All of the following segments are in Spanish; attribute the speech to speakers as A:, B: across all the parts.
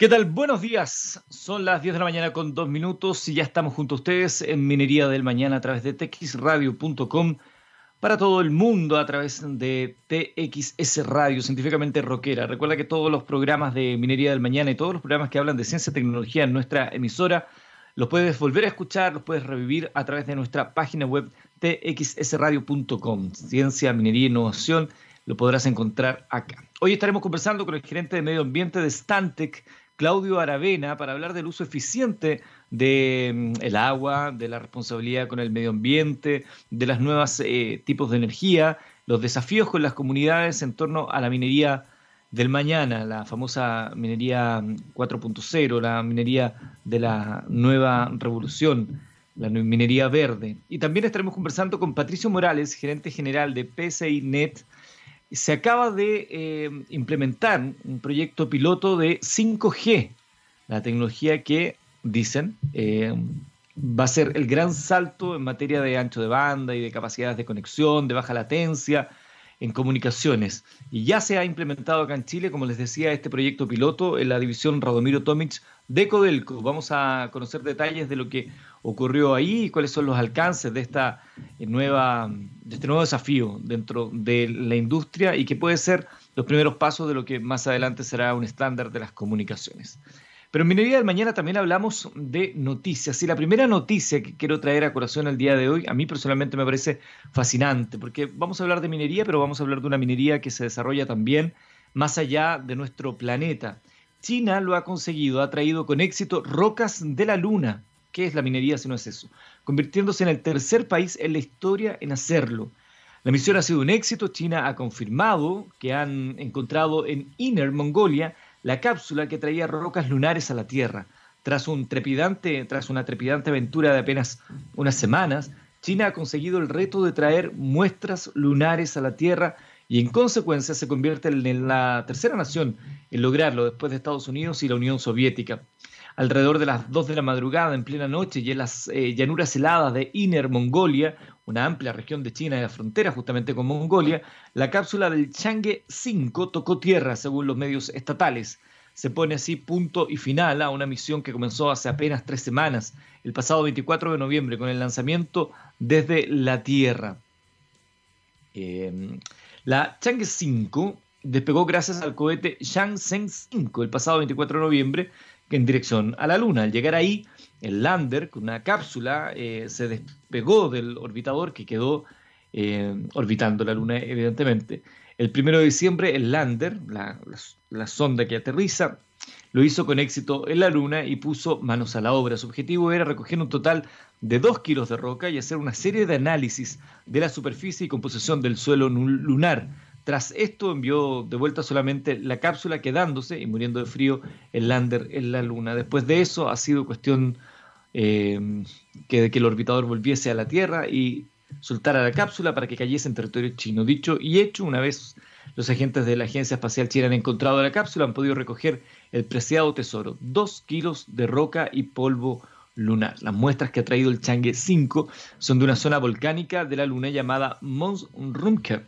A: ¿Qué tal? Buenos días. Son las 10 de la mañana con dos minutos y ya estamos junto a ustedes en Minería del Mañana a través de txradio.com para todo el mundo a través de TXS Radio, científicamente rockera. Recuerda que todos los programas de Minería del Mañana y todos los programas que hablan de ciencia y tecnología en nuestra emisora los puedes volver a escuchar, los puedes revivir a través de nuestra página web txsradio.com. Ciencia, minería innovación lo podrás encontrar acá. Hoy estaremos conversando con el gerente de medio ambiente de Stantec, Claudio Aravena para hablar del uso eficiente del mm, agua, de la responsabilidad con el medio ambiente, de las nuevas eh, tipos de energía, los desafíos con las comunidades en torno a la minería del mañana, la famosa minería 4.0, la minería de la nueva revolución, la minería verde. Y también estaremos conversando con Patricio Morales, gerente general de PSI Net, se acaba de eh, implementar un proyecto piloto de 5G, la tecnología que dicen eh, va a ser el gran salto en materia de ancho de banda y de capacidades de conexión, de baja latencia en comunicaciones. Y ya se ha implementado acá en Chile, como les decía, este proyecto piloto en la división Radomiro Tomic de Codelco. Vamos a conocer detalles de lo que ocurrió ahí y cuáles son los alcances de esta nueva de este nuevo desafío dentro de la industria y que puede ser los primeros pasos de lo que más adelante será un estándar de las comunicaciones. Pero en Minería del Mañana también hablamos de noticias. Y la primera noticia que quiero traer a corazón el día de hoy, a mí personalmente me parece fascinante, porque vamos a hablar de minería, pero vamos a hablar de una minería que se desarrolla también más allá de nuestro planeta. China lo ha conseguido, ha traído con éxito rocas de la Luna. ¿Qué es la minería si no es eso? Convirtiéndose en el tercer país en la historia en hacerlo. La misión ha sido un éxito. China ha confirmado que han encontrado en Inner Mongolia la cápsula que traía rocas lunares a la Tierra. Tras, tras una trepidante aventura de apenas unas semanas, China ha conseguido el reto de traer muestras lunares a la Tierra y en consecuencia se convierte en la tercera nación en lograrlo después de Estados Unidos y la Unión Soviética. Alrededor de las 2 de la madrugada, en plena noche, y en las eh, llanuras heladas de Inner Mongolia, una amplia región de China y la frontera justamente con Mongolia, la cápsula del Chang'e 5 tocó tierra, según los medios estatales. Se pone así punto y final a una misión que comenzó hace apenas tres semanas, el pasado 24 de noviembre, con el lanzamiento desde la Tierra. Eh, la Chang'e 5 despegó gracias al cohete Shenzhen 5 el pasado 24 de noviembre en dirección a la Luna. Al llegar ahí, el lander con una cápsula eh, se despegó del orbitador que quedó eh, orbitando la Luna, evidentemente. El 1 de diciembre, el lander, la, sonda que aterriza, lo hizo con éxito en la Luna y puso manos a la obra. Su objetivo era recoger un total de 2 kilos de roca y hacer una serie de análisis de la superficie y composición del suelo lunar. Tras esto envió de vuelta solamente la cápsula quedándose y muriendo de frío el lander en la Luna. Después de eso ha sido cuestión eh, que, que el orbitador volviese a la Tierra y soltara la cápsula para que cayese en territorio chino. Dicho y hecho, una vez los agentes de la Agencia Espacial China han encontrado la cápsula, han podido recoger el preciado tesoro, dos kilos de roca y polvo lunar. Las muestras que ha traído el Chang'e 5 son de una zona volcánica de la Luna llamada Mons Rumke.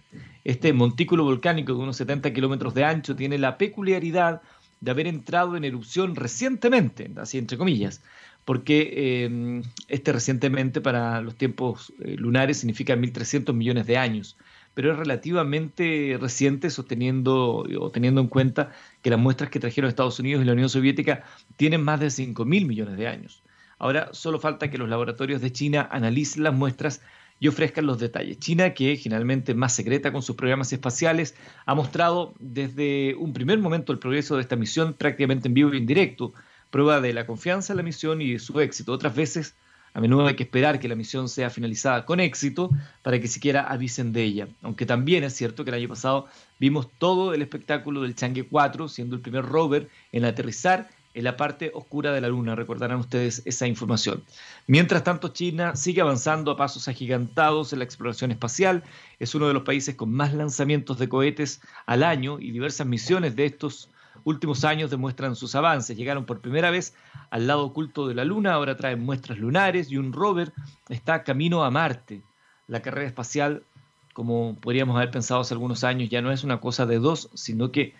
A: Este montículo volcánico de unos 70 kilómetros de ancho tiene la peculiaridad de haber entrado en erupción recientemente, así entre comillas, porque eh, este recientemente para los tiempos eh, lunares significa 1.300 millones de años, pero es relativamente reciente sosteniendo o teniendo en cuenta que las muestras que trajeron Estados Unidos y la Unión Soviética tienen más de 5.000 millones de años. Ahora solo falta que los laboratorios de China analicen las muestras y ofrezcan los detalles. China, que generalmente más secreta con sus programas espaciales, ha mostrado desde un primer momento el progreso de esta misión prácticamente en vivo y en directo, prueba de la confianza en la misión y de su éxito. Otras veces, a menudo hay que esperar que la misión sea finalizada con éxito para que siquiera avisen de ella. Aunque también es cierto que el año pasado vimos todo el espectáculo del Chang'e 4, siendo el primer rover en aterrizar en la parte oscura de la Luna. Recordarán ustedes esa información. Mientras tanto, China sigue avanzando a pasos agigantados en la exploración espacial. Es uno de los países con más lanzamientos de cohetes al año y diversas misiones de estos últimos años demuestran sus avances. Llegaron por primera vez al lado oculto de la Luna, ahora traen muestras lunares y un rover está camino a Marte. La carrera espacial, como podríamos haber pensado hace algunos años, ya no es una cosa de dos, sino que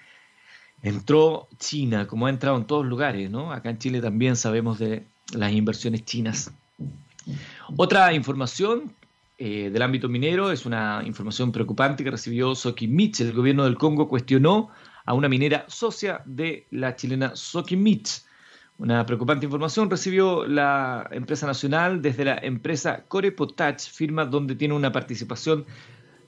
A: entró China, como ha entrado en todos lugares, ¿no? Acá en Chile también sabemos de las inversiones chinas. Otra información eh, del ámbito minero es una información preocupante que recibió Sokimich. El gobierno del Congo cuestionó a una minera socia de la chilena Sokimich. Una preocupante información recibió la empresa nacional desde la empresa Core Potash, firma donde tiene una participación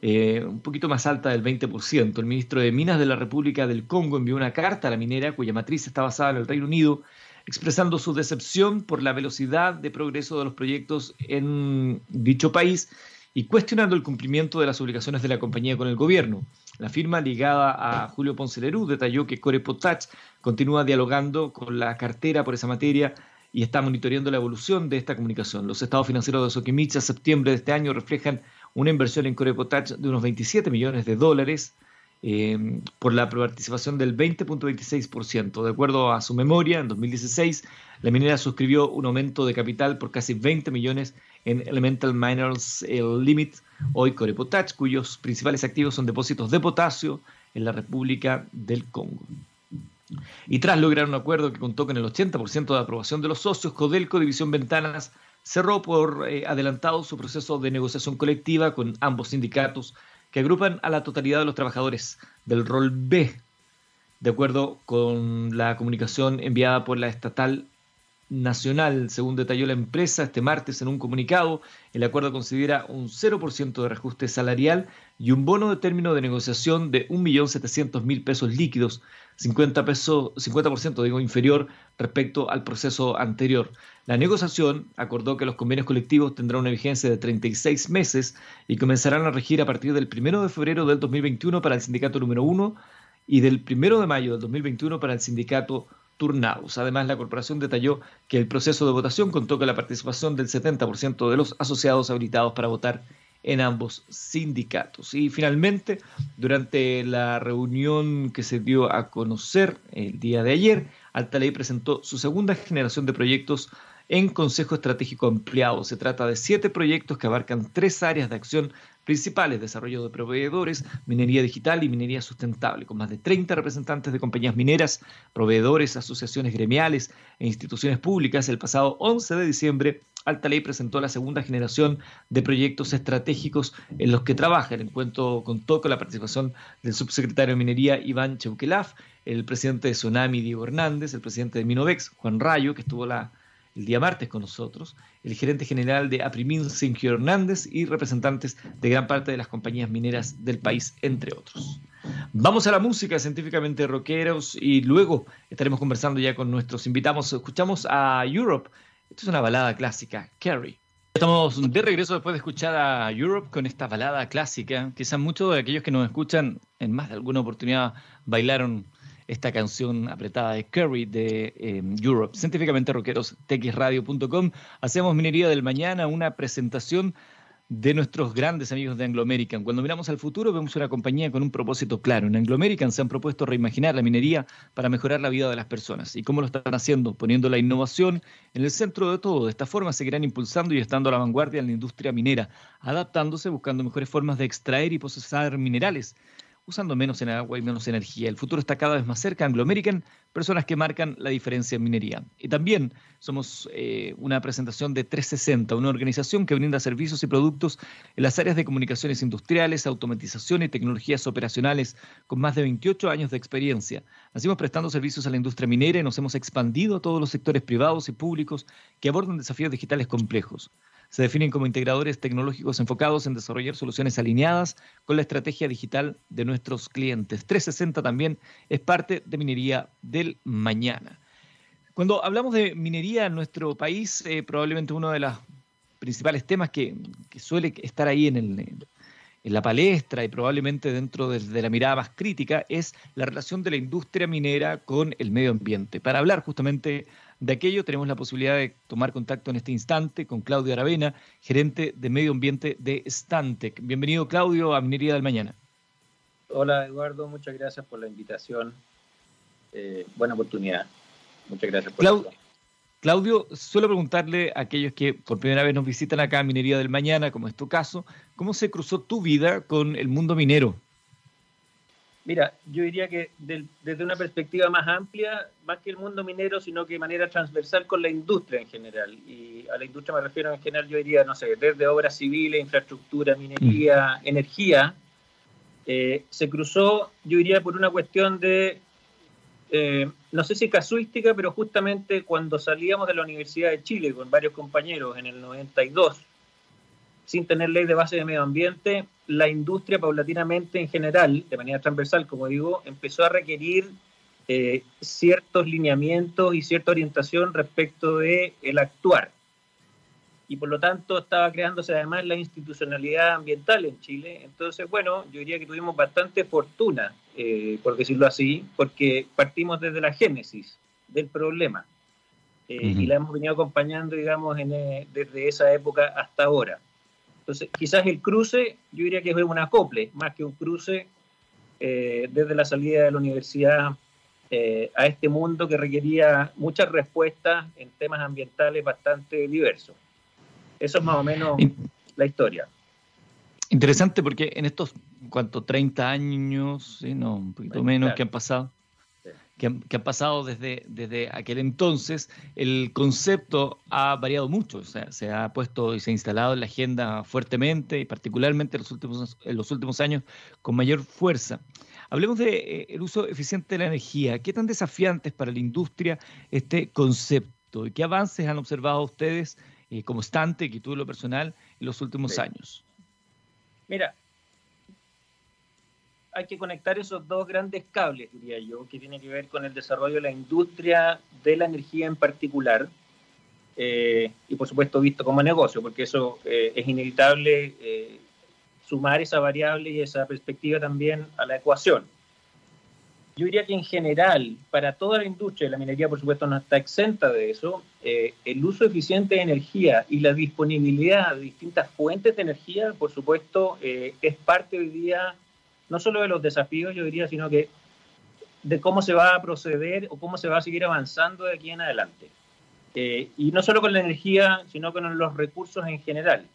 A: eh, un poquito más alta del 20%. El ministro de Minas de la República del Congo envió una carta a la minera cuya matriz está basada en el Reino Unido, expresando su decepción por la velocidad de progreso de los proyectos en dicho país y cuestionando el cumplimiento de las obligaciones de la compañía con el gobierno. La firma ligada a Julio Ponce Lerú detalló que Core Potash continúa dialogando con la cartera por esa materia y está monitoreando la evolución de esta comunicación. Los estados financieros de Soquimich a septiembre de este año reflejan una inversión en Core Potash de unos 27 millones de dólares eh, por la participación del 20.26%. De acuerdo a su memoria, en 2016 la minera suscribió un aumento de capital por casi 20 millones en Elemental Minerals Limit, hoy Core Potash, cuyos principales activos son depósitos de potasio en la República del Congo. Y tras lograr un acuerdo que contó con el 80% de aprobación de los socios, Codelco División Ventanas cerró por eh, adelantado su proceso de negociación colectiva con ambos sindicatos que agrupan a la totalidad de los trabajadores del rol B, de acuerdo con la comunicación enviada por la estatal nacional, según detalló la empresa este martes en un comunicado. El acuerdo considera un 0% de reajuste salarial y un bono de término de negociación de 1.700.000 pesos líquidos, 50%, pesos, 50 digo, inferior respecto al proceso anterior. La negociación acordó que los convenios colectivos tendrán una vigencia de 36 meses y comenzarán a regir a partir del 1 de febrero del 2021 para el sindicato número 1 y del 1 de mayo del 2021 para el sindicato turnados. Además, la corporación detalló que el proceso de votación contó con la participación del 70% de los asociados habilitados para votar en ambos sindicatos. Y finalmente, durante la reunión que se dio a conocer el día de ayer, Alta Ley presentó su segunda generación de proyectos en Consejo Estratégico Ampliado. Se trata de siete proyectos que abarcan tres áreas de acción principales, desarrollo de proveedores, minería digital y minería sustentable, con más de 30 representantes de compañías mineras, proveedores, asociaciones gremiales e instituciones públicas. El pasado 11 de diciembre, Alta Ley presentó la segunda generación de proyectos estratégicos en los que trabaja. El encuentro contó con la participación del subsecretario de Minería Iván Cheuquelaf, el presidente de Tsunami Diego Hernández, el presidente de Minovex Juan Rayo, que estuvo la el día martes con nosotros, el gerente general de Aprimil, Sergio Hernández, y representantes de gran parte de las compañías mineras del país, entre otros. Vamos a la música científicamente rockeros y luego estaremos conversando ya con nuestros invitados. Escuchamos a Europe. Esto es una balada clásica, Carrie. Estamos de regreso después de escuchar a Europe con esta balada clásica. Quizás muchos de aquellos que nos escuchan en más de alguna oportunidad bailaron esta canción apretada de Curry de em, Europe. Científicamente rockeros, texradio.com. Hacemos Minería del Mañana, una presentación de nuestros grandes amigos de Anglo American. Cuando miramos al futuro vemos una compañía con un propósito claro. En Anglo American se han propuesto reimaginar la minería para mejorar la vida de las personas. ¿Y cómo lo están haciendo? Poniendo la innovación en el centro de todo. De esta forma seguirán impulsando y estando a la vanguardia en la industria minera, adaptándose, buscando mejores formas de extraer y procesar minerales usando menos en agua y menos energía. El futuro está cada vez más cerca. Anglo American, personas que marcan la diferencia en minería. Y también somos eh, una presentación de 360, una organización que brinda servicios y productos en las áreas de comunicaciones industriales, automatización y tecnologías operacionales con más de 28 años de experiencia. Nacimos prestando servicios a la industria minera y nos hemos expandido a todos los sectores privados y públicos que abordan desafíos digitales complejos se definen como integradores tecnológicos enfocados en desarrollar soluciones alineadas con la estrategia digital de nuestros clientes. 360 también es parte de Minería del Mañana. Cuando hablamos de minería en nuestro país, eh, probablemente uno de los principales temas que, suele estar ahí en, en, la palestra y probablemente dentro de, de, la mirada más crítica es la relación de la industria minera con el medio ambiente. Para hablar justamente de aquello, tenemos la posibilidad de tomar contacto en este instante con Claudio Aravena, gerente de medio ambiente de Stantec. Bienvenido, Claudio, a Minería del Mañana.
B: Hola, Eduardo, muchas gracias por la invitación. Eh, buena oportunidad. Muchas gracias por
A: Claudio, Claudio, suelo preguntarle a aquellos que por primera vez nos visitan acá a Minería del Mañana, como es tu caso, ¿cómo se cruzó tu vida con el mundo minero?
B: Mira, yo diría que desde una perspectiva más amplia, más que el mundo minero, sino que de manera transversal con la industria en general. Y a la industria me refiero en general, yo diría, no sé, desde obras civiles, infraestructura, minería, mm. energía, eh, se cruzó, yo diría, por una cuestión de, eh, no sé si casuística, pero justamente cuando salíamos de la Universidad de Chile con varios compañeros en el 92, sin tener ley de base de medio ambiente, la industria paulatinamente en general, de manera transversal, como digo, empezó a requerir eh, ciertos lineamientos y cierta orientación respecto de el actuar. Y por lo tanto estaba creándose además la institucionalidad ambiental en Chile. Entonces, bueno, yo diría que tuvimos bastante fortuna, eh, por decirlo así, porque partimos desde la génesis del problema. Eh, y la hemos venido acompañando, digamos, desde esa época hasta ahora. Entonces, quizás el cruce, yo diría que es un acople, más que un cruce eh, desde la salida de la universidad eh, a este mundo que requería muchas respuestas en temas ambientales bastante diversos. Eso es más o menos la historia.
A: Interesante porque en estos, ¿cuánto? 30 años, ¿sí? no, un poquito menos que han pasado que han, pasado desde, desde aquel entonces, el concepto ha variado mucho, o sea, se ha puesto y se ha instalado en la agenda fuertemente y particularmente en los últimos, en los últimos años con mayor fuerza. Hablemos del de, eh, uso eficiente de la energía. ¿Qué tan desafiante es para la industria este concepto y qué avances han observado ustedes eh, como estante, que tú lo personal, en los últimos años?
B: Mira, hay que conectar esos dos grandes cables, diría yo, que tiene que ver con el desarrollo de la industria de la energía en particular, eh, y por supuesto visto como negocio, porque eso eh, es inevitable eh, sumar esa variable y esa perspectiva también a la ecuación. Yo diría que en general, para toda la industria, la minería por supuesto no está exenta de eso, el uso eficiente de energía y la disponibilidad de distintas fuentes de energía, por supuesto, es parte hoy día no solo de los desafíos, yo diría, sino que de cómo se va a proceder o cómo se va a seguir avanzando de aquí en adelante. Eh, y no solo con la energía, sino con los recursos en general.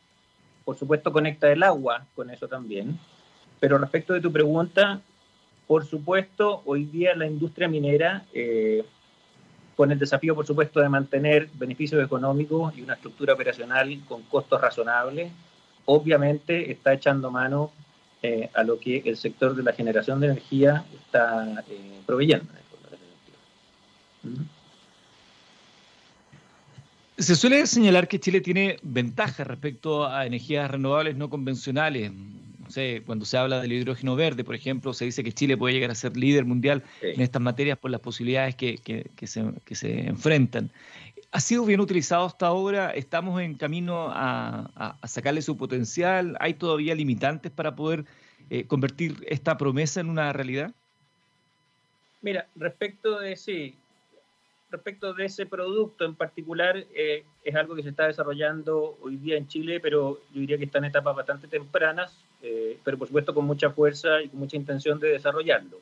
B: Por supuesto, conecta el agua con eso también. Pero respecto de tu pregunta, por supuesto, hoy día la industria minera, eh, con el desafío, por supuesto, de mantener beneficios económicos y una estructura operacional con costos razonables, obviamente está echando mano eh, a lo que el sector de la generación de energía está eh, proveyendo.
A: Se suele señalar que Chile tiene ventajas respecto a energías renovables no convencionales. No sé, cuando se habla del hidrógeno verde, por ejemplo, se dice que Chile puede llegar a ser líder mundial en estas materias por las posibilidades que, que, se, que se enfrentan. ¿Ha sido bien utilizado hasta ahora? ¿Estamos en camino a, sacarle su potencial? ¿Hay todavía limitantes para poder eh, convertir esta promesa en una realidad?
B: Mira, respecto de sí, respecto de ese producto en particular, eh, es algo que se está desarrollando hoy día en Chile, pero yo diría que está en etapas bastante tempranas, eh, pero por supuesto con mucha fuerza y con mucha intención de desarrollarlo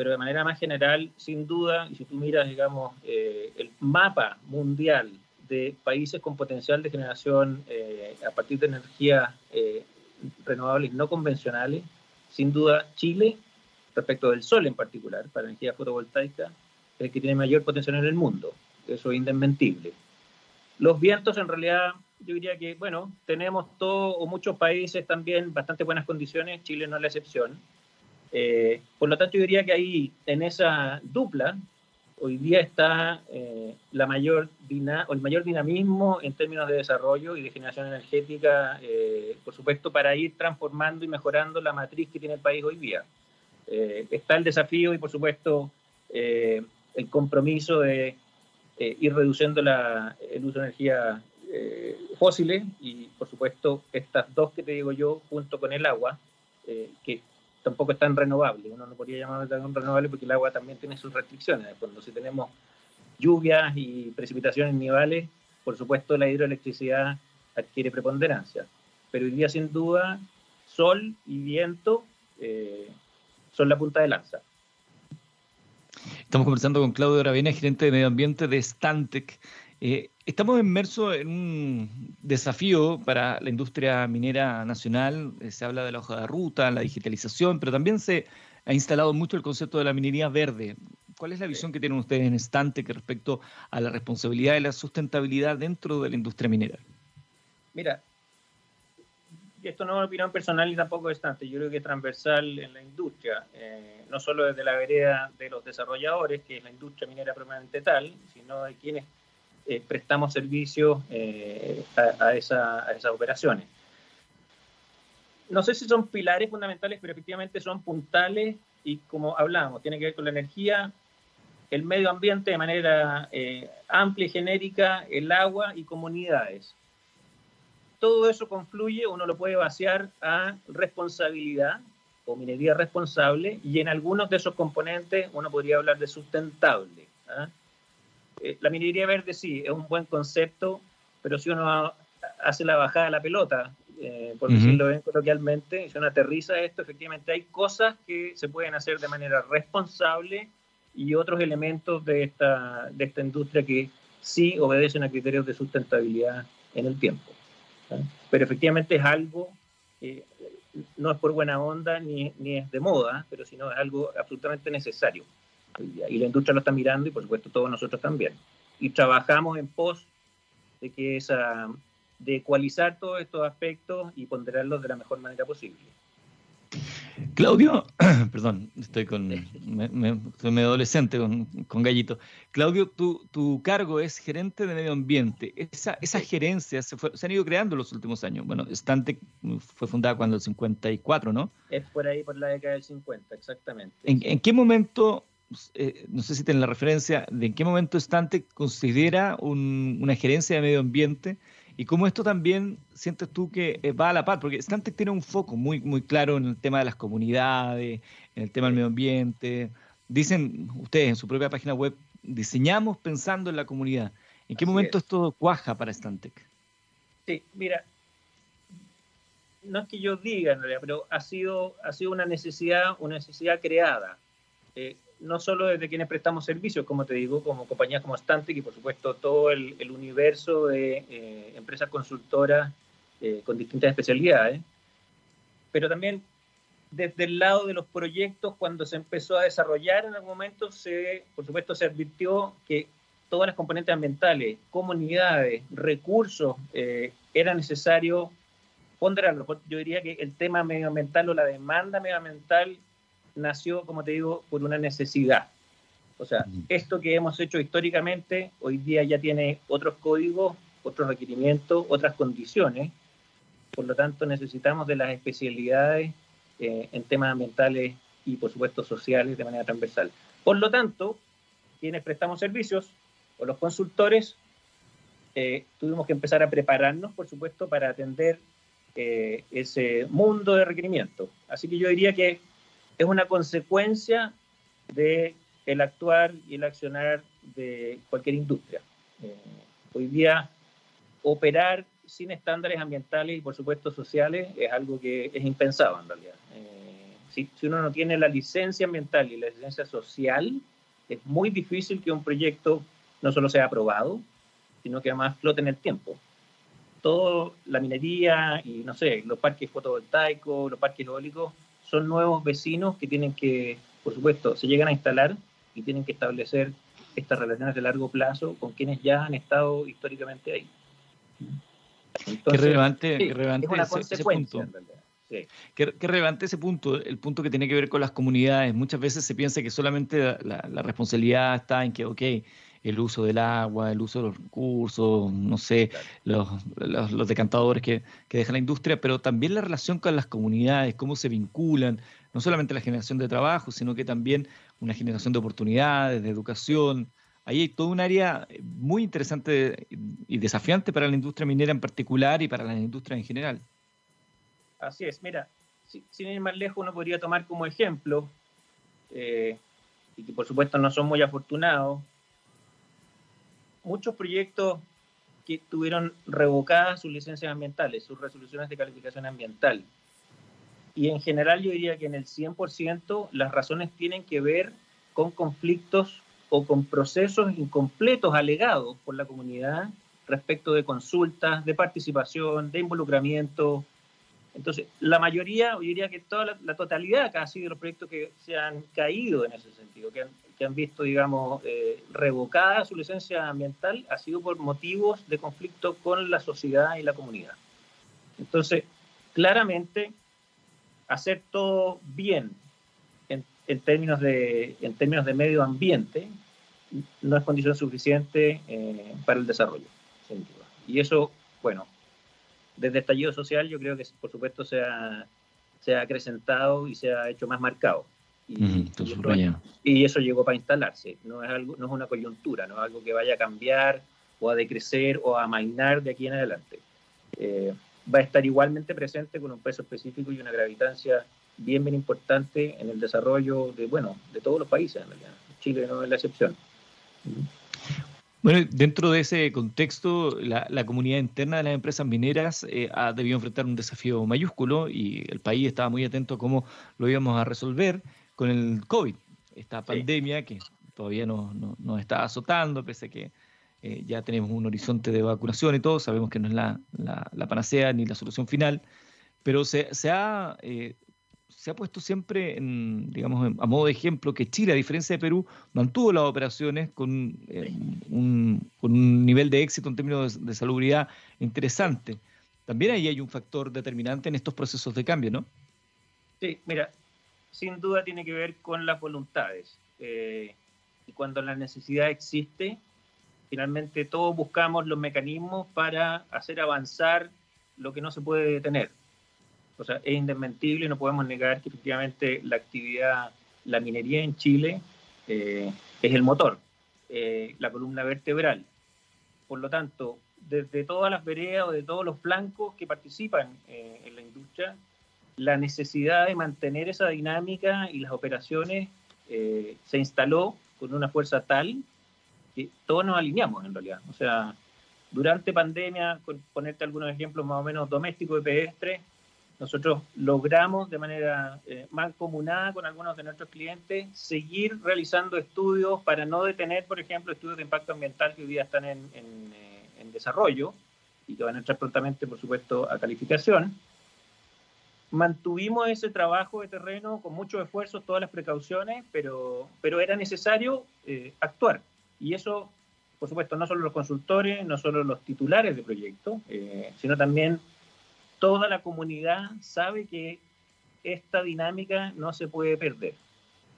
B: pero de manera más general, sin duda, y si tú miras, digamos, eh, el mapa mundial de países con potencial de generación eh, a partir de energías eh, renovables no convencionales, sin duda Chile, respecto del sol en particular, para energía fotovoltaica, es el que tiene mayor potencial en el mundo. Eso es indesmentible. Los vientos, en realidad, yo diría que, bueno, tenemos todos o muchos países también bastante buenas condiciones, Chile no es la excepción. Eh, por lo tanto, yo diría que ahí, en esa dupla, hoy día está eh, la mayor o el mayor dinamismo en términos de desarrollo y de generación energética, eh, por supuesto, para ir transformando y mejorando la matriz que tiene el país hoy día. está el desafío y, por supuesto, el compromiso de ir reduciendo la, el uso de energía fósiles y, por supuesto, estas dos que te digo yo, junto con el agua, que tampoco es tan renovable. Uno no podría llamarlo tan renovable porque el agua también tiene sus restricciones. Cuando si tenemos lluvias y precipitaciones nivales, por supuesto la hidroelectricidad adquiere preponderancia. Pero hoy día sin duda sol y viento eh, son la punta de lanza.
A: Estamos conversando con Claudio Ravena, gerente de medio ambiente de Stantec. Eh, estamos inmersos en un desafío para la industria minera nacional. Eh, se habla de la hoja de ruta, la digitalización, pero también se ha instalado mucho el concepto de la minería verde. ¿Cuál es la visión que tienen ustedes en Stantec respecto a la responsabilidad y la sustentabilidad dentro de la industria minera?
B: Mira, esto no es una opinión personal y tampoco es yo creo que es transversal en la industria, eh, no solo desde la vereda de los desarrolladores, que es la industria minera permanente tal, sino de quienes eh, prestamos servicio eh, a, esa, a, esas operaciones. No sé si son pilares fundamentales, pero efectivamente son puntales y como hablábamos, tiene que ver con la energía, el medio ambiente de manera amplia y genérica, el agua y comunidades todo eso confluye, uno lo puede vaciar a responsabilidad o minería responsable y en algunos de esos componentes uno podría hablar de sustentable. ¿ah? Eh, la minería verde sí, es un buen concepto, pero si uno hace la bajada de la pelota, eh, por decirlo bien coloquialmente, si uno aterriza esto, efectivamente hay cosas que se pueden hacer de manera responsable y otros elementos de esta, de esta industria que sí obedecen a criterios de sustentabilidad en el tiempo. Pero efectivamente es algo, no es por buena onda ni, ni es de moda, pero sino es algo absolutamente necesario. Y la industria lo está mirando y por supuesto todos nosotros también. Y trabajamos en pos de que esa, de ecualizar todos estos aspectos y ponderarlos de la mejor manera posible.
A: Claudio, perdón, estoy con, me, soy medio adolescente con, con Gallito. Claudio, tu, tu, cargo es gerente de medio ambiente. Esa, esas gerencias se, se, han ido creando en los últimos años. Bueno, Stantec fue fundada cuando el 54, ¿no?
B: Es por ahí, por la década del 50, exactamente.
A: ¿En, en qué momento, eh, no sé si tienen la referencia, de en qué momento Stantec considera un, una gerencia de medio ambiente? Y cómo esto también sientes tú que eh, va a la par, porque Stantec tiene un foco muy, muy claro en el tema de las comunidades, en el tema del medio ambiente. Dicen ustedes en su propia página web, diseñamos pensando en la comunidad. ¿En qué momento esto cuaja para Stantec?
B: Sí, mira, no es que yo diga en realidad, pero ha sido, ha sido una necesidad, una necesidad creada. Eh, no solo desde quienes prestamos servicios, como te digo, como compañías como Stantec y por supuesto todo el, universo de eh, empresas consultoras eh, con distintas especialidades, pero también desde el lado de los proyectos, cuando se empezó a desarrollar en algún momento, se, por supuesto se advirtió que todas las componentes ambientales, comunidades, recursos, eh, era necesario ponderarlo. Yo diría que el tema medioambiental o la demanda medioambiental nació, como te digo, por una necesidad. O sea, esto que hemos hecho históricamente, hoy día ya tiene otros códigos, otros requerimientos, otras condiciones. Por lo tanto, necesitamos de las especialidades eh, en temas ambientales y, por supuesto, sociales de manera transversal. Por lo tanto, quienes prestamos servicios o los consultores, eh, tuvimos que empezar a prepararnos, por supuesto, para atender eh, ese mundo de requerimientos. Así que yo diría que es una consecuencia de el actuar y el accionar de cualquier industria. Eh, hoy día, operar sin estándares ambientales y, por supuesto, sociales es algo que es impensado en realidad. Eh, si, uno no tiene la licencia ambiental y la licencia social, es muy difícil que un proyecto no solo sea aprobado, sino que además flote en el tiempo. Todo la minería y, no sé, los parques fotovoltaicos, los parques eólicos, son nuevos vecinos que tienen que, por supuesto, se llegan a instalar y tienen que establecer estas relaciones de largo plazo con quienes ya han estado históricamente ahí.
A: qué relevante, qué relevante ese, punto. Sí. Qué, qué, relevante ese punto, el punto que tiene que ver con las comunidades. Muchas veces se piensa que solamente la, la responsabilidad está en que, ok, el uso del agua, el uso de los recursos, no sé, los, los, decantadores que, que, deja la industria, pero también la relación con las comunidades, cómo se vinculan, no solamente la generación de trabajo, sino que también una generación de oportunidades, de educación. Ahí hay todo un área muy interesante y desafiante para la industria minera en particular y para la industria en general.
B: Así es, mira, sin ir más lejos, uno podría tomar como ejemplo, eh, y que por supuesto no son muy afortunados, muchos proyectos que tuvieron revocadas sus licencias ambientales, sus resoluciones de calificación ambiental. Y en general yo diría que en el 100% las razones tienen que ver con conflictos o con procesos incompletos alegados por la comunidad respecto de consultas, de participación, de involucramiento, Entonces, la mayoría, yo diría que toda la, totalidad casi de los proyectos que se han caído en ese sentido, que han, que han visto, digamos, eh, revocada su licencia ambiental, ha sido por motivos de conflicto con la sociedad y la comunidad. Entonces, claramente, hacer todo bien en, en términos, de, en términos de medio ambiente no es condición suficiente eh, para el desarrollo. Y eso, bueno, desde el estallido social yo creo que por supuesto se ha, se ha acrecentado y se ha hecho más marcado. Y, y, eso, llegó para instalarse, no es, algo, no es una coyuntura, no es algo que vaya a cambiar o a decrecer o a amainar de aquí en adelante. Eh, va a estar igualmente presente con un peso específico y una gravitancia bien, bien importante en el desarrollo de, bueno, de todos los países en realidad. Chile no es la excepción.
A: Bueno, dentro de ese contexto, la, comunidad interna de las empresas mineras eh, ha debido enfrentar un desafío mayúsculo y el país estaba muy atento a cómo lo íbamos a resolver con el COVID, esta pandemia que todavía nos no, está azotando, pese a que eh, ya tenemos un horizonte de vacunación y todo, sabemos que no es la, la, panacea ni la solución final, pero se, se ha eh, se ha puesto siempre, en, digamos, a modo de ejemplo, que Chile, a diferencia de Perú, mantuvo las operaciones con, eh, un, nivel de éxito en términos de, salubridad interesante. También ahí hay un factor determinante en estos procesos de cambio, ¿no?
B: Sí, mira, sin duda tiene que ver con las voluntades. Eh, y cuando la necesidad existe, finalmente todos buscamos los mecanismos para hacer avanzar lo que no se puede detener. O sea, es indesmentible y no podemos negar que efectivamente la actividad, la minería en Chile eh, es el motor, eh, la columna vertebral. Por lo tanto, desde todas las veredas o de todos los flancos que participan en la industria, la necesidad de mantener esa dinámica y las operaciones se instaló con una fuerza tal que todos nos alineamos en realidad. O sea, durante pandemia, con ponerte algunos ejemplos más o menos domésticos y pedestres, nosotros logramos de manera eh, mancomunada con algunos de nuestros clientes seguir realizando estudios para no detener, por ejemplo, estudios de impacto ambiental que hoy día están en, eh, desarrollo y que van a entrar prontamente, por supuesto, a calificación. Mantuvimos ese trabajo de terreno con mucho esfuerzo, todas las precauciones, pero, pero era necesario eh, actuar. Y eso, por supuesto, no solo los consultores, no solo los titulares de proyecto, eh, sino también toda la comunidad sabe que esta dinámica no se puede perder.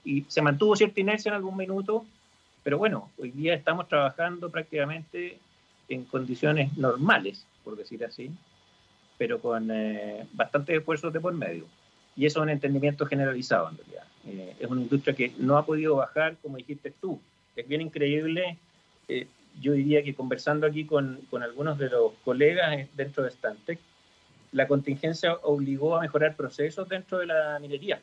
B: Y se mantuvo cierta inercia en algún minuto, pero bueno, hoy día estamos trabajando prácticamente en condiciones normales, por decir así, pero con eh, bastantes esfuerzos de por medio. Y eso es un entendimiento generalizado en realidad. Eh, es una industria que no ha podido bajar, como dijiste tú. Es bien increíble. Eh, yo diría que conversando aquí con, con, algunos de los colegas dentro de Stantec, la contingencia obligó a mejorar procesos dentro de la minería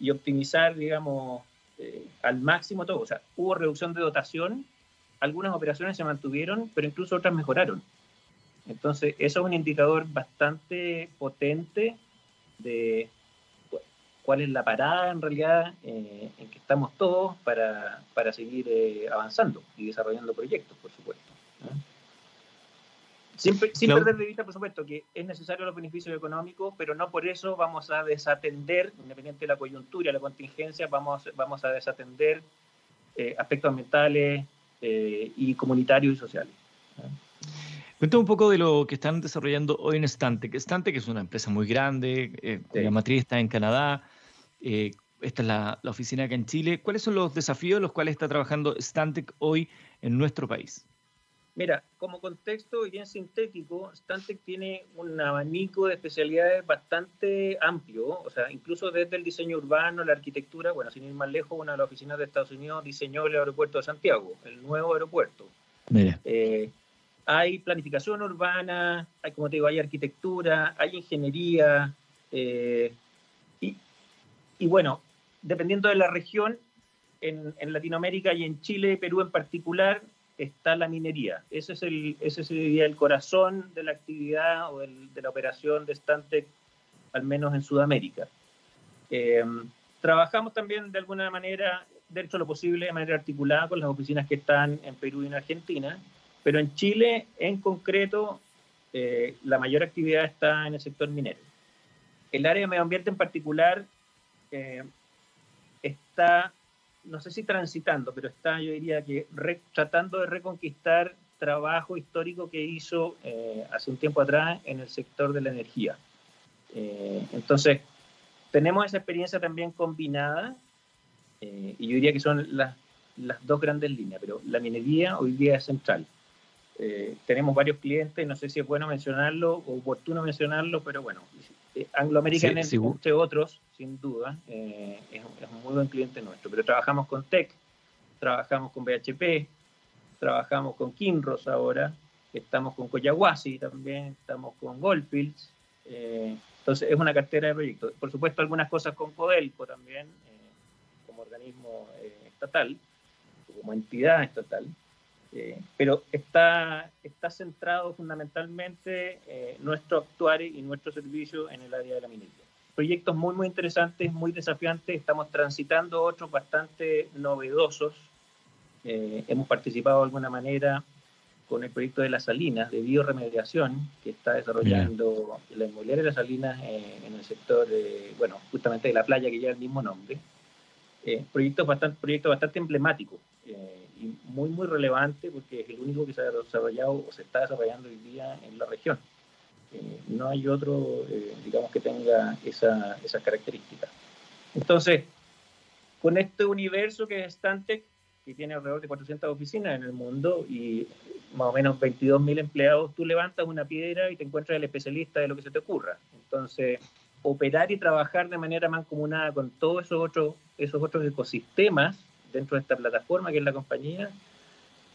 B: y optimizar, digamos, eh, al máximo todo. O sea, hubo reducción de dotación, algunas operaciones se mantuvieron, pero incluso otras mejoraron. Entonces, eso es un indicador bastante potente de cuál es la parada en realidad eh, en que estamos todos para, para seguir eh, avanzando y desarrollando proyectos, por supuesto. Sin, perder de vista, por supuesto, que es necesario los beneficios económicos, pero no por eso vamos a desatender, independiente de la coyuntura, la contingencia, vamos, vamos a desatender eh, aspectos ambientales eh, y comunitarios y sociales.
A: Cuéntame un poco de lo que están desarrollando hoy en Stantec. Stantec es una empresa muy grande, eh, cuya matriz está en Canadá. esta es la, la, oficina acá en Chile. ¿Cuáles son los desafíos los cuales está trabajando Stantec hoy en nuestro país?
B: Mira, como contexto y bien sintético, Stantec tiene un abanico de especialidades bastante amplio, o sea, incluso desde el diseño urbano, la arquitectura, bueno, sin ir más lejos, una de las oficinas de Estados Unidos diseñó el aeropuerto de Santiago, el nuevo aeropuerto. Eh, hay planificación urbana, hay, como te digo, hay arquitectura, hay ingeniería, eh, y, bueno, dependiendo de la región, en, Latinoamérica y en Chile, Perú en particular, está la minería. Ese, es el, sería el corazón de la actividad o de la operación de Stantec, al menos en Sudamérica. Eh, trabajamos también de alguna manera, dentro de lo posible, de manera articulada con las oficinas que están en Perú y en Argentina, pero en Chile, en concreto, eh, la mayor actividad está en el sector minero. el área de medio ambiente en particular eh, está, no sé si transitando, pero está, yo diría que tratando de reconquistar trabajo histórico que hizo eh, hace un tiempo atrás en el sector de la energía. Eh, entonces, tenemos esa experiencia también combinada, y yo diría que son las dos grandes líneas, pero la minería hoy día es central. Tenemos varios clientes, no sé si es bueno mencionarlo o oportuno mencionarlo, pero bueno, eh, Anglo American, entre otros, sin duda, eh, es, un muy buen cliente nuestro. Pero trabajamos con Tech, trabajamos con BHP, trabajamos con Kinross ahora, estamos con Coyahuasi también, estamos con Goldfields. Eh, entonces, es una cartera de proyectos. Por supuesto, algunas cosas con Codelco también, como organismo estatal, como entidad estatal. Eh, pero está, está centrado fundamentalmente eh, nuestro actuar y nuestro servicio en el área de la minería. Proyectos muy, muy interesantes, muy desafiantes. Estamos transitando otros bastante novedosos. Eh, hemos participado de alguna manera con el proyecto de las salinas, de bioremediación, que está desarrollando la inmobiliaria de las salinas en el sector, bueno, justamente de la playa que lleva el mismo nombre. proyecto, bastante, proyecto bastante emblemático muy, muy relevante porque es el único que se ha desarrollado o se está desarrollando hoy día en la región. Eh, no hay otro, eh, digamos, que tenga esa, esas características. Entonces, con este universo que es Stantec, que tiene alrededor de 400 oficinas en el mundo y más o menos 22.000 empleados, tú levantas una piedra y te encuentras el especialista de lo que se te ocurra. Entonces, operar y trabajar de manera mancomunada con todos esos otros, esos otros ecosistemas dentro de esta plataforma que es la compañía,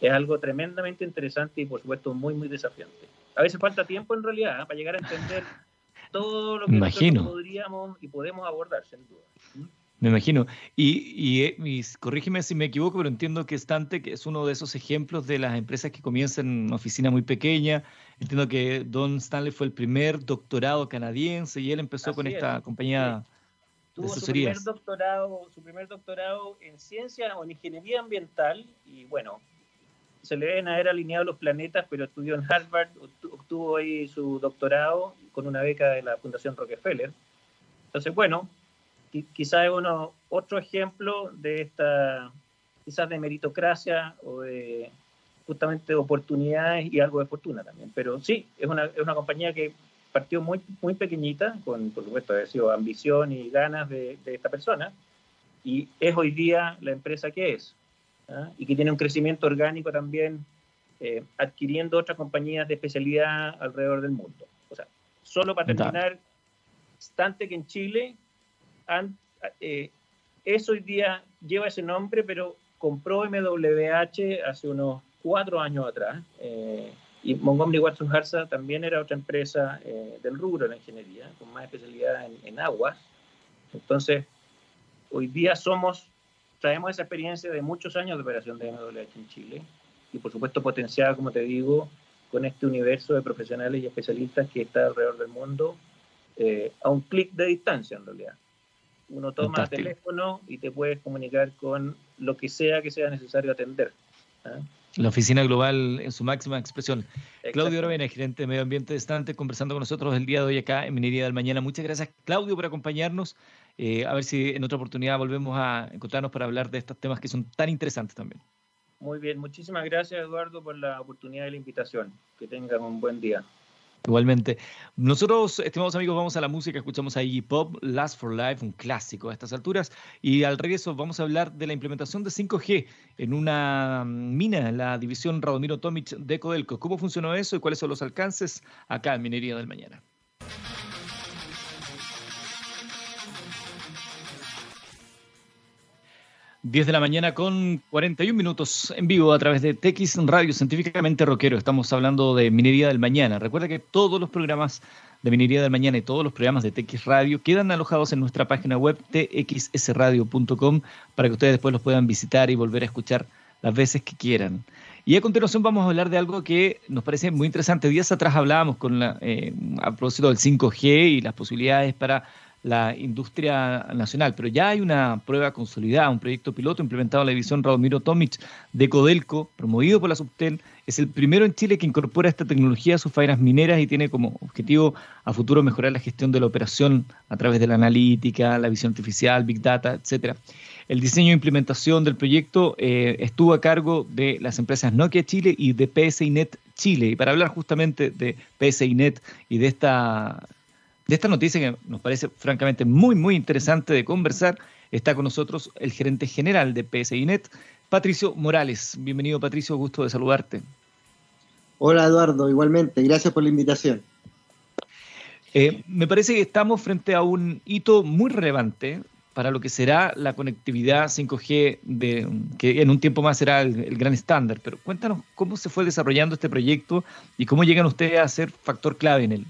B: es algo tremendamente interesante y por supuesto muy, muy desafiante. A veces falta tiempo en realidad ¿eh? para llegar a entender todo lo que nosotros podríamos y podemos abordar, sin duda. ¿Mm?
A: Me imagino. Y, eh, y, corrígeme si me equivoco, pero entiendo que Stantec es uno de esos ejemplos de las empresas que comienzan en una oficina muy pequeña. Entiendo que Don Stanley fue el primer doctorado canadiense y él empezó con esta compañía.
B: Tuvo su primer, doctorado, su primer doctorado en ciencia o en ingeniería ambiental y bueno, se le deben haber alineado los planetas, pero estudió en Harvard, obtuvo ahí su doctorado con una beca de la Fundación Rockefeller. Entonces, bueno, quizás es uno, otro ejemplo de esta, quizás de meritocracia o de justamente oportunidades y algo de fortuna también. Pero sí, es una, es una compañía que partió muy, muy pequeñita, con por supuesto ha sido ambición y ganas de, esta persona, y es hoy día la empresa que es, ¿ah? y que tiene un crecimiento orgánico también, eh, adquiriendo otras compañías de especialidad alrededor del mundo. O sea, solo para terminar, que en Chile eh, es hoy día, lleva ese nombre, pero compró MWH hace unos cuatro años atrás. Eh, y Montgomery Watson Harsa también era otra empresa eh, del rubro de la ingeniería, con más especialidad en, aguas. Entonces, hoy día somos, traemos esa experiencia de muchos años de operación de MWH en Chile y por supuesto potenciada, como te digo, con este universo de profesionales y especialistas que está alrededor del mundo eh, a un clic de distancia en realidad. Uno toma el teléfono y te puedes comunicar con lo que sea que sea necesario atender. ¿ah?
A: La oficina global en su máxima expresión. Claudio Oravena, gerente de Medio Ambiente de conversando con nosotros el día de hoy acá en Minería del Mañana. Muchas gracias, Claudio, por acompañarnos. Eh, a ver si en otra oportunidad volvemos a encontrarnos para hablar de estos temas que son tan interesantes también.
B: Muy bien, muchísimas gracias, Eduardo, por la oportunidad y la invitación. Que tengan un buen día.
A: Igualmente. Nosotros, estimados amigos, vamos a la música, escuchamos ahí Pop Last for Life, un clásico a estas alturas, y al regreso vamos a hablar de la implementación de 5G en una mina, la división Radomiro Tomic de Codelco. ¿Cómo funcionó eso y cuáles son los alcances acá en Minería del Mañana? 10 de la mañana con 41 minutos en vivo a través de TX Radio Científicamente Rockero. Estamos hablando de Minería del Mañana. Recuerda que todos los programas de Minería del Mañana y todos los programas de TX Radio quedan alojados en nuestra página web txsradio.com para que ustedes después los puedan visitar y volver a escuchar las veces que quieran. Y a continuación vamos a hablar de algo que nos parece muy interesante. Días atrás hablábamos con la, eh, a propósito del 5G y las posibilidades para la industria nacional, pero ya hay una prueba consolidada, un proyecto piloto implementado en la división Radomiro Tomic de Codelco, promovido por la Subtel. Es el primero en Chile que incorpora esta tecnología a sus faenas mineras y tiene como objetivo a futuro mejorar la gestión de la operación a través de la analítica, la visión artificial, Big Data, etcétera. El diseño e implementación del proyecto eh, estuvo a cargo de las empresas Nokia Chile y de PSINet Chile. Y para hablar justamente de PSINet y de esta de esta noticia que nos parece francamente muy, muy interesante de conversar, está con nosotros el gerente general de PSINet, Patricio Morales. Bienvenido, Patricio, gusto de saludarte.
C: Hola, Eduardo, igualmente. Gracias por la invitación.
A: Eh, me parece que estamos frente a un hito muy relevante para lo que será la conectividad 5G, de, que en un tiempo más será el, el, gran estándar. Pero cuéntanos cómo se fue desarrollando este proyecto y cómo llegan ustedes a ser factor clave en él.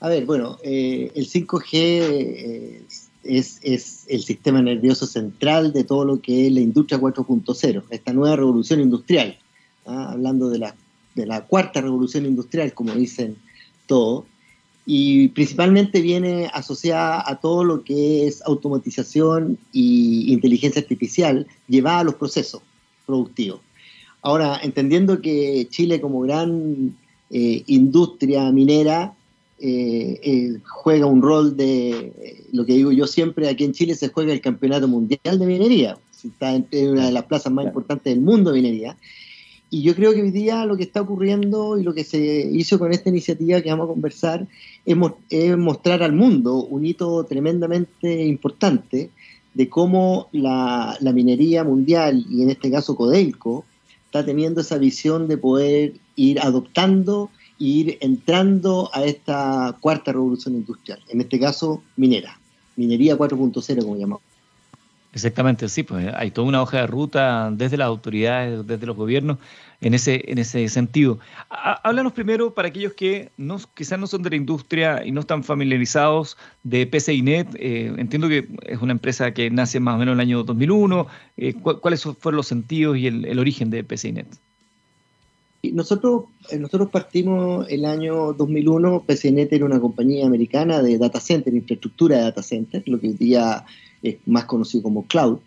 C: A ver, bueno, eh, el 5G eh, es, el sistema nervioso central de todo lo que es la industria 4.0, esta nueva revolución industrial, ¿ah? hablando de la, de la cuarta revolución industrial, como dicen todos, y principalmente viene asociada a todo lo que es automatización y inteligencia artificial llevada a los procesos productivos. Ahora, entendiendo que Chile como gran eh, industria minera eh, eh, juega un rol de, eh, lo que digo yo siempre, aquí en Chile se juega el Campeonato Mundial de Minería, está en, una de las plazas más importantes del mundo de minería. Y yo creo que hoy día lo que está ocurriendo y lo que se hizo con esta iniciativa que vamos a conversar es, es mostrar al mundo un hito tremendamente importante de cómo la, la, minería mundial, y en este caso Codelco, está teniendo esa visión de poder ir adoptando ir entrando a esta cuarta revolución industrial, en este caso minera, minería 4.0 como llamamos.
A: Exactamente, sí, pues hay toda una hoja de ruta desde las autoridades, desde los gobiernos, en ese, en ese sentido. Háblanos primero para aquellos que quizás no son de la industria y no están familiarizados de PCINet. Eh, entiendo que es una empresa que nace más o menos en el año 2001. Eh, ¿Cuáles fueron los sentidos y el, el origen de PCINet?
C: Nosotros, eh, nosotros partimos el año 2001, PCNet era una compañía americana de data center, infraestructura de data center, lo que hoy día es más conocido como cloud,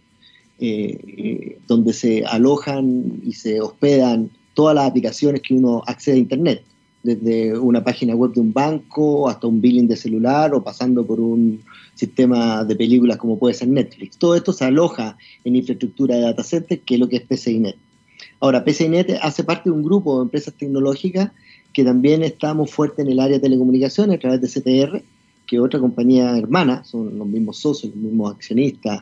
C: eh, eh, donde se alojan y se hospedan todas las aplicaciones que uno accede a Internet, desde una página web de un banco hasta un billing de celular o pasando por un sistema de películas como puede ser Netflix. Todo esto se aloja en infraestructura de data center, que es lo que es PCINet. Ahora, PCINet hace parte de un grupo de empresas tecnológicas que también estamos fuertes en el área de telecomunicaciones a través de CTR, que es otra compañía hermana, son los mismos socios, los mismos accionistas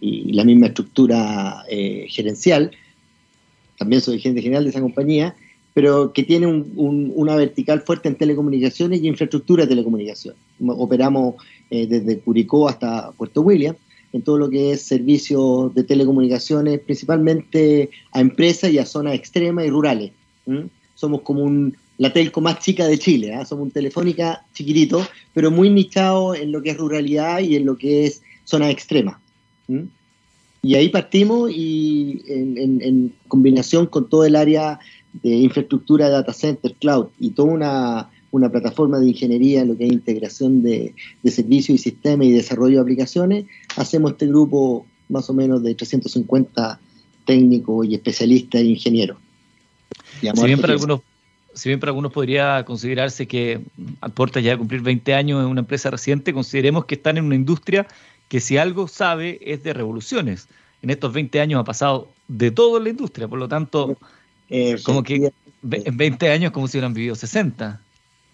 C: y la misma estructura eh, gerencial. También soy gerente general de esa compañía, pero que tiene una vertical fuerte en telecomunicaciones y infraestructura de telecomunicaciones. Operamos eh, desde Curicó hasta Puerto William en todo lo que es servicios de telecomunicaciones, principalmente a empresas y a zonas extremas y rurales. Somos como un, la telco más chica de Chile, ¿ah? somos un telefónica chiquitito, pero muy nichado en lo que es ruralidad y en lo que es zonas extremas. Y ahí partimos y en, en, combinación con todo el área de infraestructura data center, cloud y toda una una plataforma de ingeniería en lo que es integración de, servicios y sistemas y desarrollo de aplicaciones, hacemos este grupo más o menos de 350 técnicos y especialistas e ingenieros.
A: Si bien, para algunos, si bien para algunos podría considerarse que aporta ya a cumplir 20 años en una empresa reciente, consideremos que están en una industria que si algo sabe es de revoluciones. En estos 20 años ha pasado de todo en la industria, por lo tanto, como que en 20 años como si hubieran vivido 60.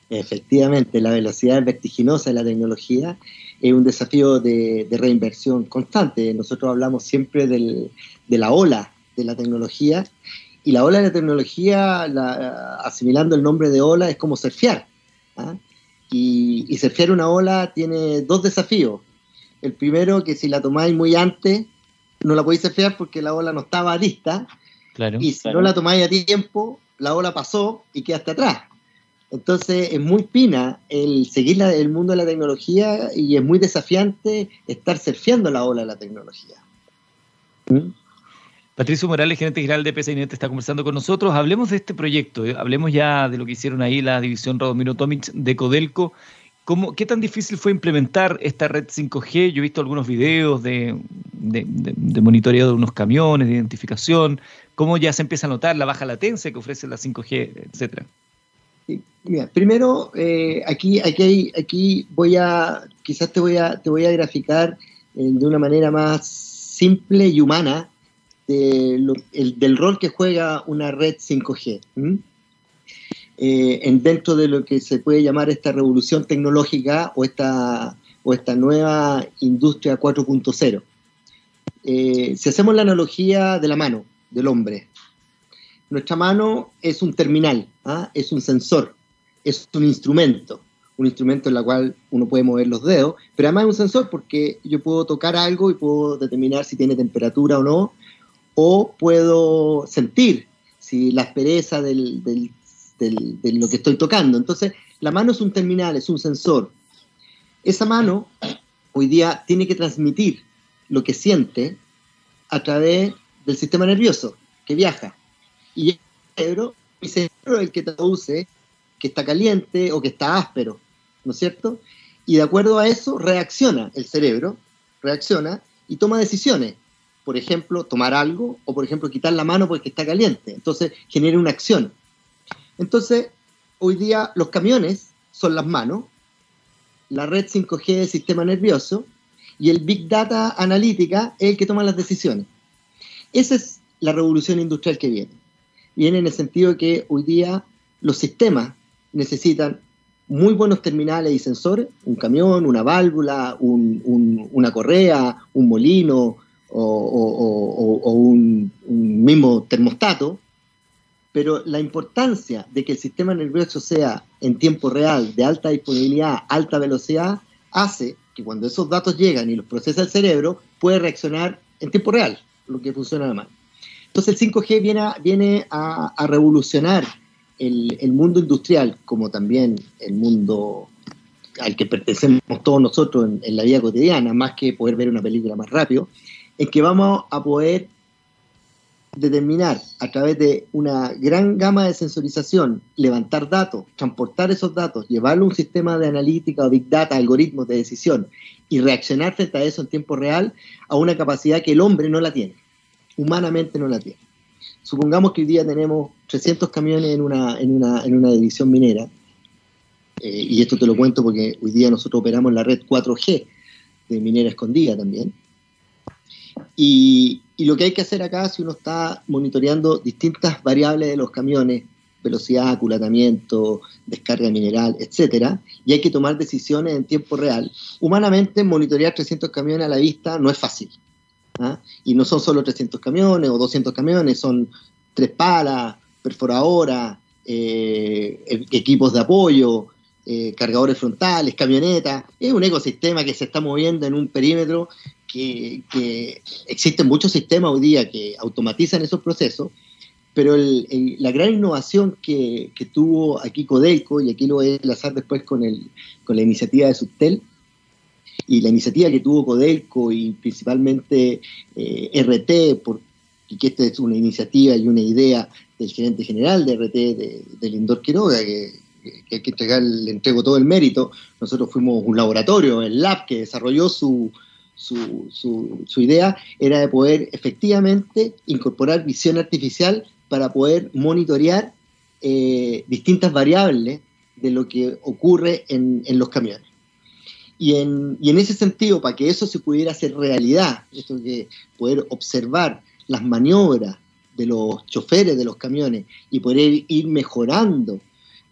C: Efectivamente, la velocidad vertiginosa de la tecnología es un desafío de, reinversión constante. Nosotros hablamos siempre de la ola de la tecnología y la ola de la tecnología, asimilando el nombre de ola, es como surfear. ¿ah? Y, y surfear una ola tiene dos desafíos. El primero, que si la tomáis muy antes, no la podéis surfear porque la ola no estaba lista. y si no la tomáis a tiempo, la ola pasó y quedaste atrás. Entonces es muy pina el seguir el mundo de la tecnología y es muy desafiante estar surfeando la ola de la tecnología.
A: ¿Mm? Patricio Morales, gerente general de PSINET, está conversando con nosotros. Hablemos de este proyecto, eh, hablemos ya de lo que hicieron ahí la división Radomiro Tomic de Codelco ¿cómo, ¿qué tan difícil fue implementar esta red 5G? Yo he visto algunos videos de, de, monitoreo de unos camiones, de identificación, cómo ya se empieza a notar la baja latencia que ofrece la 5G, etcétera.
C: Primero, eh, aquí, aquí, aquí voy a, quizás te voy a, te voy a graficar eh, de una manera más simple y humana del rol que juega una red 5G. Eh, en dentro de lo que se puede llamar esta revolución tecnológica o esta, o esta nueva industria 4.0. Eh, si hacemos la analogía de la mano del hombre, nuestra mano es un terminal, ¿ah? es un sensor, es un instrumento, un instrumento en el cual uno puede mover los dedos, pero además es un sensor porque yo puedo tocar algo y puedo determinar si tiene temperatura o no, o puedo sentir si la aspereza del, de lo que estoy tocando. Entonces, la mano es un terminal, es un sensor. Esa mano hoy día tiene que transmitir lo que siente a través del sistema nervioso que viaja. Y el cerebro, mi cerebro es el que traduce que está caliente o que está áspero, ¿no es cierto? Y de acuerdo a eso reacciona el cerebro, reacciona y toma decisiones. Por ejemplo, tomar algo o por ejemplo quitar la mano porque está caliente. Entonces genera una acción. Entonces, hoy día los camiones son las manos, la red 5G del sistema nervioso y el Big Data analítica es el que toma las decisiones. Esa es la revolución industrial que viene. Viene en el sentido de que hoy día los sistemas necesitan muy buenos terminales y sensores, un camión, una válvula, una correa, un molino o, un, mismo termostato, pero la importancia de que el sistema nervioso sea en tiempo real, de alta disponibilidad, alta velocidad, hace que cuando esos datos llegan y los procesa el cerebro, puede reaccionar en tiempo real, lo que funciona mal. Entonces el 5G viene a, viene a, revolucionar el, mundo industrial, como también el mundo al que pertenecemos todos nosotros en, en la vida cotidiana, más que poder ver una película más rápido, en que vamos a poder determinar a través de una gran gama de sensorización, levantar datos, transportar esos datos, llevarlo a un sistema de analítica o big data, algoritmos de decisión y reaccionar frente a eso en tiempo real a una capacidad que el hombre no la tiene, humanamente no la tiene. Supongamos que hoy día tenemos 300 camiones en una, en una, en una división minera, eh, y esto te lo cuento porque hoy día nosotros operamos la red 4G de minera escondida también, y, lo que hay que hacer acá, si uno está monitoreando distintas variables de los camiones, velocidad, aculatamiento, descarga mineral, etcétera, y hay que tomar decisiones en tiempo real. Humanamente, monitorear 300 camiones a la vista no es fácil. ¿Ah? Y no son solo 300 camiones o 200 camiones, son tres palas, perforadoras, eh, e-, equipos de apoyo, eh, cargadores frontales, camionetas. Es un ecosistema que se está moviendo en un perímetro que, existen muchos sistemas hoy día que automatizan esos procesos, pero la gran innovación que, tuvo aquí Codelco, y aquí lo voy a enlazar después con, el, con la iniciativa de Subtel, y la iniciativa que tuvo Codelco y principalmente eh, RT, porque esta es una iniciativa y una idea del gerente general de RT, de, de Lindor Quiroga, que, que hay que entregar, le entrego todo el mérito. Nosotros fuimos un laboratorio, el lab, que desarrolló su, su, su, idea era de poder efectivamente incorporar visión artificial para poder monitorear eh, distintas variables de lo que ocurre en, en los camiones. Y en, y en, ese sentido, para que eso se pudiera hacer realidad, esto que poder observar las maniobras de los choferes de los camiones y poder ir mejorando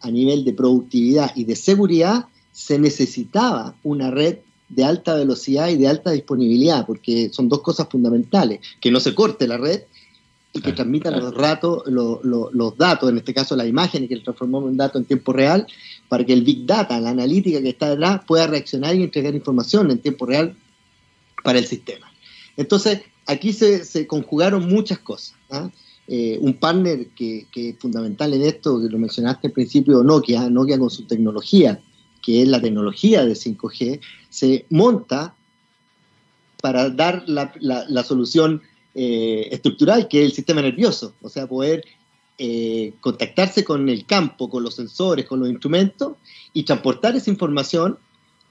C: a nivel de productividad y de seguridad, se necesitaba una red de alta velocidad y de alta disponibilidad, porque son dos cosas fundamentales, que no se corte la red y que transmitan los, ratos, los datos, en este caso la imagen, y que transformamos en dato en tiempo real, para que el Big Data, la analítica que está detrás, pueda reaccionar y entregar información en tiempo real para el sistema. Entonces, aquí se, conjugaron muchas cosas. ¿ah? Eh, un partner que, que, es fundamental en esto, que lo mencionaste al principio, Nokia, Nokia con su tecnología, que es la tecnología de 5G, se monta para dar la, solución eh, estructural, que es el sistema nervioso, o sea, poder eh, contactarse con el campo, con los sensores, con los instrumentos y transportar esa información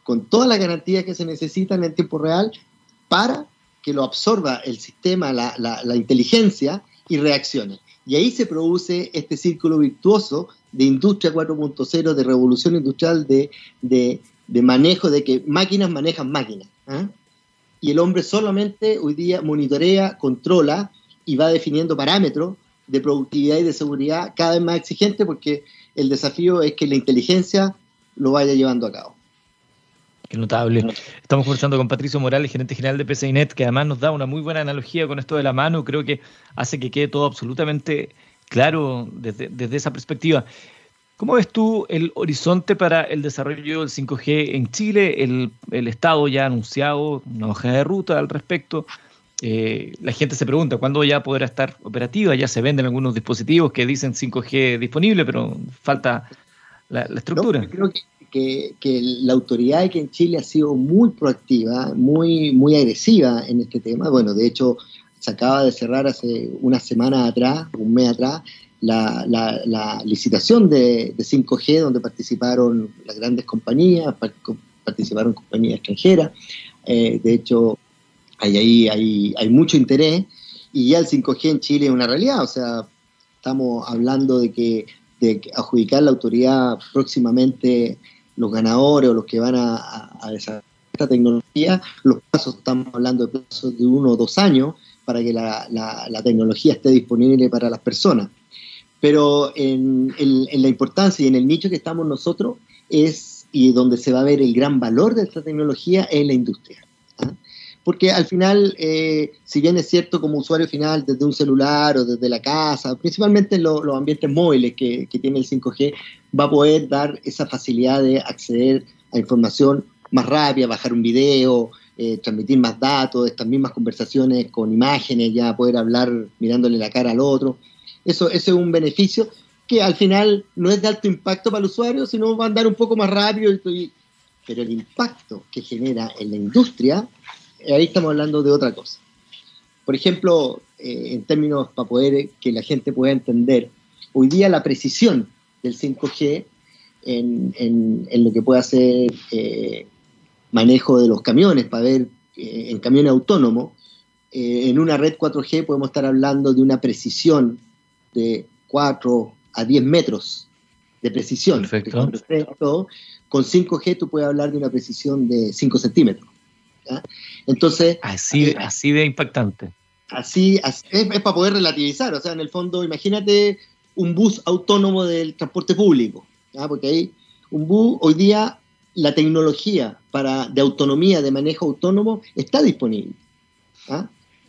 C: con todas las garantías que se necesitan en tiempo real para que lo absorba el sistema, la, inteligencia y reaccione. Y ahí se produce este círculo virtuoso de industria 4.0, de revolución industrial, de, de, manejo, de que máquinas manejan máquinas. ¿ah? Y el hombre solamente hoy día monitorea, controla y va definiendo parámetros de productividad y de seguridad cada vez más exigentes porque el desafío es que la inteligencia lo vaya llevando a cabo.
A: Qué notable. Estamos conversando con Patricio Morales, gerente general de PCINET, que además nos da una muy buena analogía con esto de la mano. Creo que hace que quede todo absolutamente claro desde, esa perspectiva. ¿Cómo ves tú el horizonte para el desarrollo del 5G en Chile? El, Estado ya ha anunciado una hoja de ruta al respecto. Eh, la gente se pregunta cuándo ya podrá estar operativa. Ya se venden algunos dispositivos que dicen 5G disponible, pero falta la, estructura.
C: creo que, la autoridad aquí en Chile ha sido muy proactiva, muy, muy agresiva en este tema. Bueno, de hecho, se acaba de cerrar hace una semana atrás, un mes atrás, la, licitación de, 5G, donde participaron las grandes compañías, participaron compañías extranjeras. Eh, de hecho, hay, hay, hay mucho interés y ya el 5G en Chile es una realidad. O sea, estamos hablando de que de adjudicar la autoridad próximamente los ganadores o los que van a, desarrollar esta tecnología, los plazos, estamos hablando de plazos de uno o dos años para que la, tecnología esté disponible para las personas. Pero en, la importancia y en el nicho que estamos nosotros es, y donde se va a ver el gran valor de esta tecnología, es la industria. ¿ah? porque al final, eh, si bien es cierto como usuario final desde un celular o desde la casa, principalmente en los ambientes móviles que, tiene el 5G, va a poder dar esa facilidad de acceder a información más rápida, bajar un video, eh, transmitir más datos, estas mismas conversaciones con imágenes, ya poder hablar mirándole la cara al otro. Eso, eso es un beneficio que al final no es de alto impacto para el usuario, sino va a andar un poco más rápido. pero el impacto que genera en la industria ahí estamos hablando de otra cosa. Por ejemplo, eh, en términos para poder que la gente pueda entender, hoy día la precisión del 5G en, lo que puede hacer eh, manejo de los camiones, para ver eh, en camiones autónomos, en una red 4G podemos estar hablando de una precisión de 4 a 10 metros de precisión.
A: Perfecto.
C: Con 5G tú puedes hablar de una precisión de 5 centímetros. Entonces...
A: Así, eh, así de impactante.
C: Así, es, para poder relativizar, o sea, en el fondo, imagínate un bus autónomo del transporte público, porque ahí un bus, hoy día la tecnología para, de autonomía, de manejo autónomo, está disponible.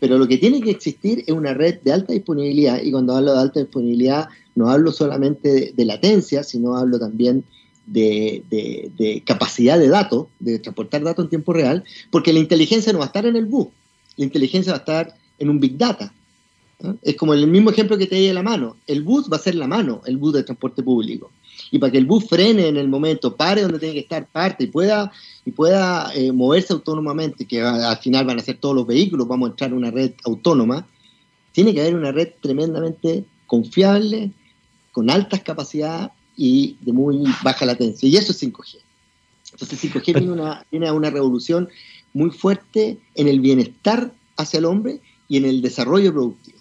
C: Pero lo que tiene que existir es una red de alta disponibilidad, y cuando hablo de alta disponibilidad no hablo solamente de latencia, sino hablo también de, capacidad de datos, de transportar datos en tiempo real, porque la inteligencia no va a estar en el bus, la inteligencia va a estar en un big data. Es como el mismo ejemplo que te di de la mano. El bus va a ser la mano, el bus de transporte público. Y para que el bus frene en el momento, pare donde tiene que estar, parte y pueda, y pueda eh, moverse autónomamente, que al final van a ser todos los vehículos, vamos a entrar en una red autónoma, tiene que haber una red tremendamente confiable, con altas capacidades y de muy baja latencia. Y eso es 5G. Entonces 5G viene, una, viene a una revolución muy fuerte en el bienestar hacia el hombre y en el desarrollo productivo.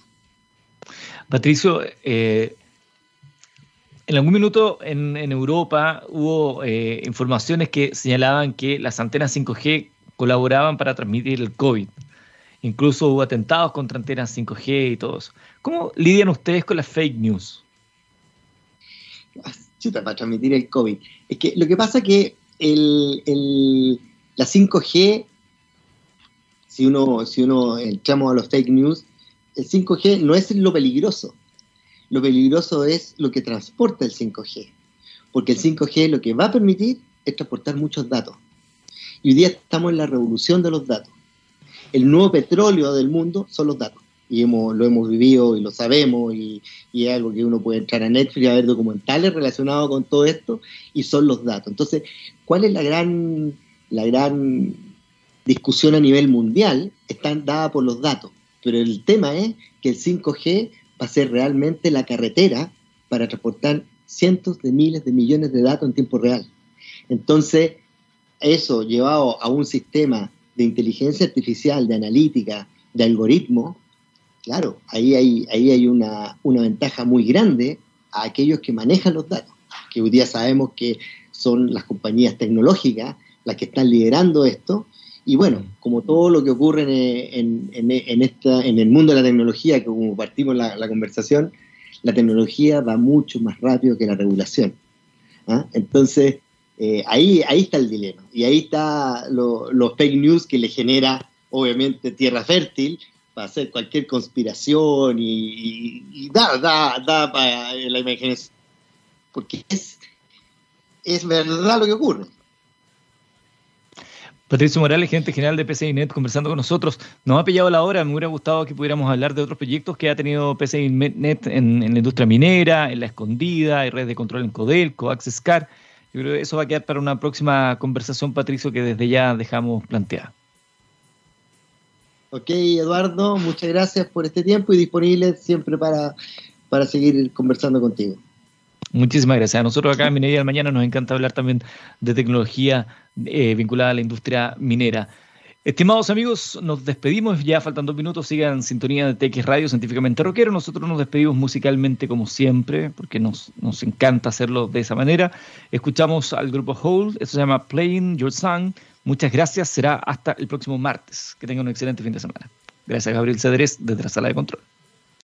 A: Patricio, eh, en algún minuto en, Europa hubo eh, informaciones que señalaban que las antenas 5G colaboraban para transmitir el COVID. Incluso hubo atentados contra antenas 5G y todo eso. ¿Cómo lidian ustedes con las fake news?
C: para transmitir el COVID. Es que lo que pasa es que el, la 5G, si uno, si uno entramos a los fake news, el 5G no es lo peligroso. Lo peligroso es lo que transporta el 5G. Porque el 5G lo que va a permitir es transportar muchos datos. Y hoy día estamos en la revolución de los datos. El nuevo petróleo del mundo son los datos y lo hemos vivido y lo sabemos y, es algo que uno puede entrar a Netflix a ver documentales relacionados con todo esto y son los datos. Entonces, ¿cuál es la gran, la gran discusión a nivel mundial? Está dada por los datos, pero el tema es que el 5G va a ser realmente la carretera para transportar cientos de miles de millones de datos en tiempo real. Entonces, eso llevado a un sistema de inteligencia artificial, de analítica, de algoritmo, claro, ahí hay, ahí hay una, una ventaja muy grande a aquellos que manejan los datos, que hoy día sabemos que son las compañías tecnológicas las que están liderando esto. Y bueno, como todo lo que ocurre en, en, en, esta, en el mundo de la tecnología, que como partimos la, la conversación, la tecnología va mucho más rápido que la regulación. ¿ah? Entonces, eh, ahí, ahí está el dilema. Y ahí está los fake news que le genera, obviamente, tierra fértil para hacer cualquier conspiración y, da, da, da para la imaginación. Porque es, es verdad lo que ocurre.
A: Patricio Morales, gerente general de PCInet, conversando con nosotros. Nos ha pillado la hora, me hubiera gustado que pudiéramos hablar de otros proyectos que ha tenido PCInet en, en la industria minera, en la escondida, en redes de control en Codelco, AccessCar. Yo creo que eso va a quedar para una próxima conversación, Patricio, que desde ya dejamos planteada.
C: Ok, Eduardo, muchas gracias por este tiempo y disponible siempre para, para seguir conversando contigo.
A: Muchísimas gracias. A nosotros acá en Minería del Mañana nos encanta hablar también de tecnología eh, vinculada a la industria minera. Estimados amigos, nos despedimos, ya faltan dos minutos, sigan sintonía de TX Radio Científicamente Rockero, nosotros nos despedimos musicalmente como siempre, porque nos, nos encanta hacerlo de esa manera. Escuchamos al grupo Hold, esto se llama Playing Your Song, muchas gracias, será hasta el próximo martes, que tengan un excelente fin de semana. Gracias Gabriel Cedrés desde la sala de control.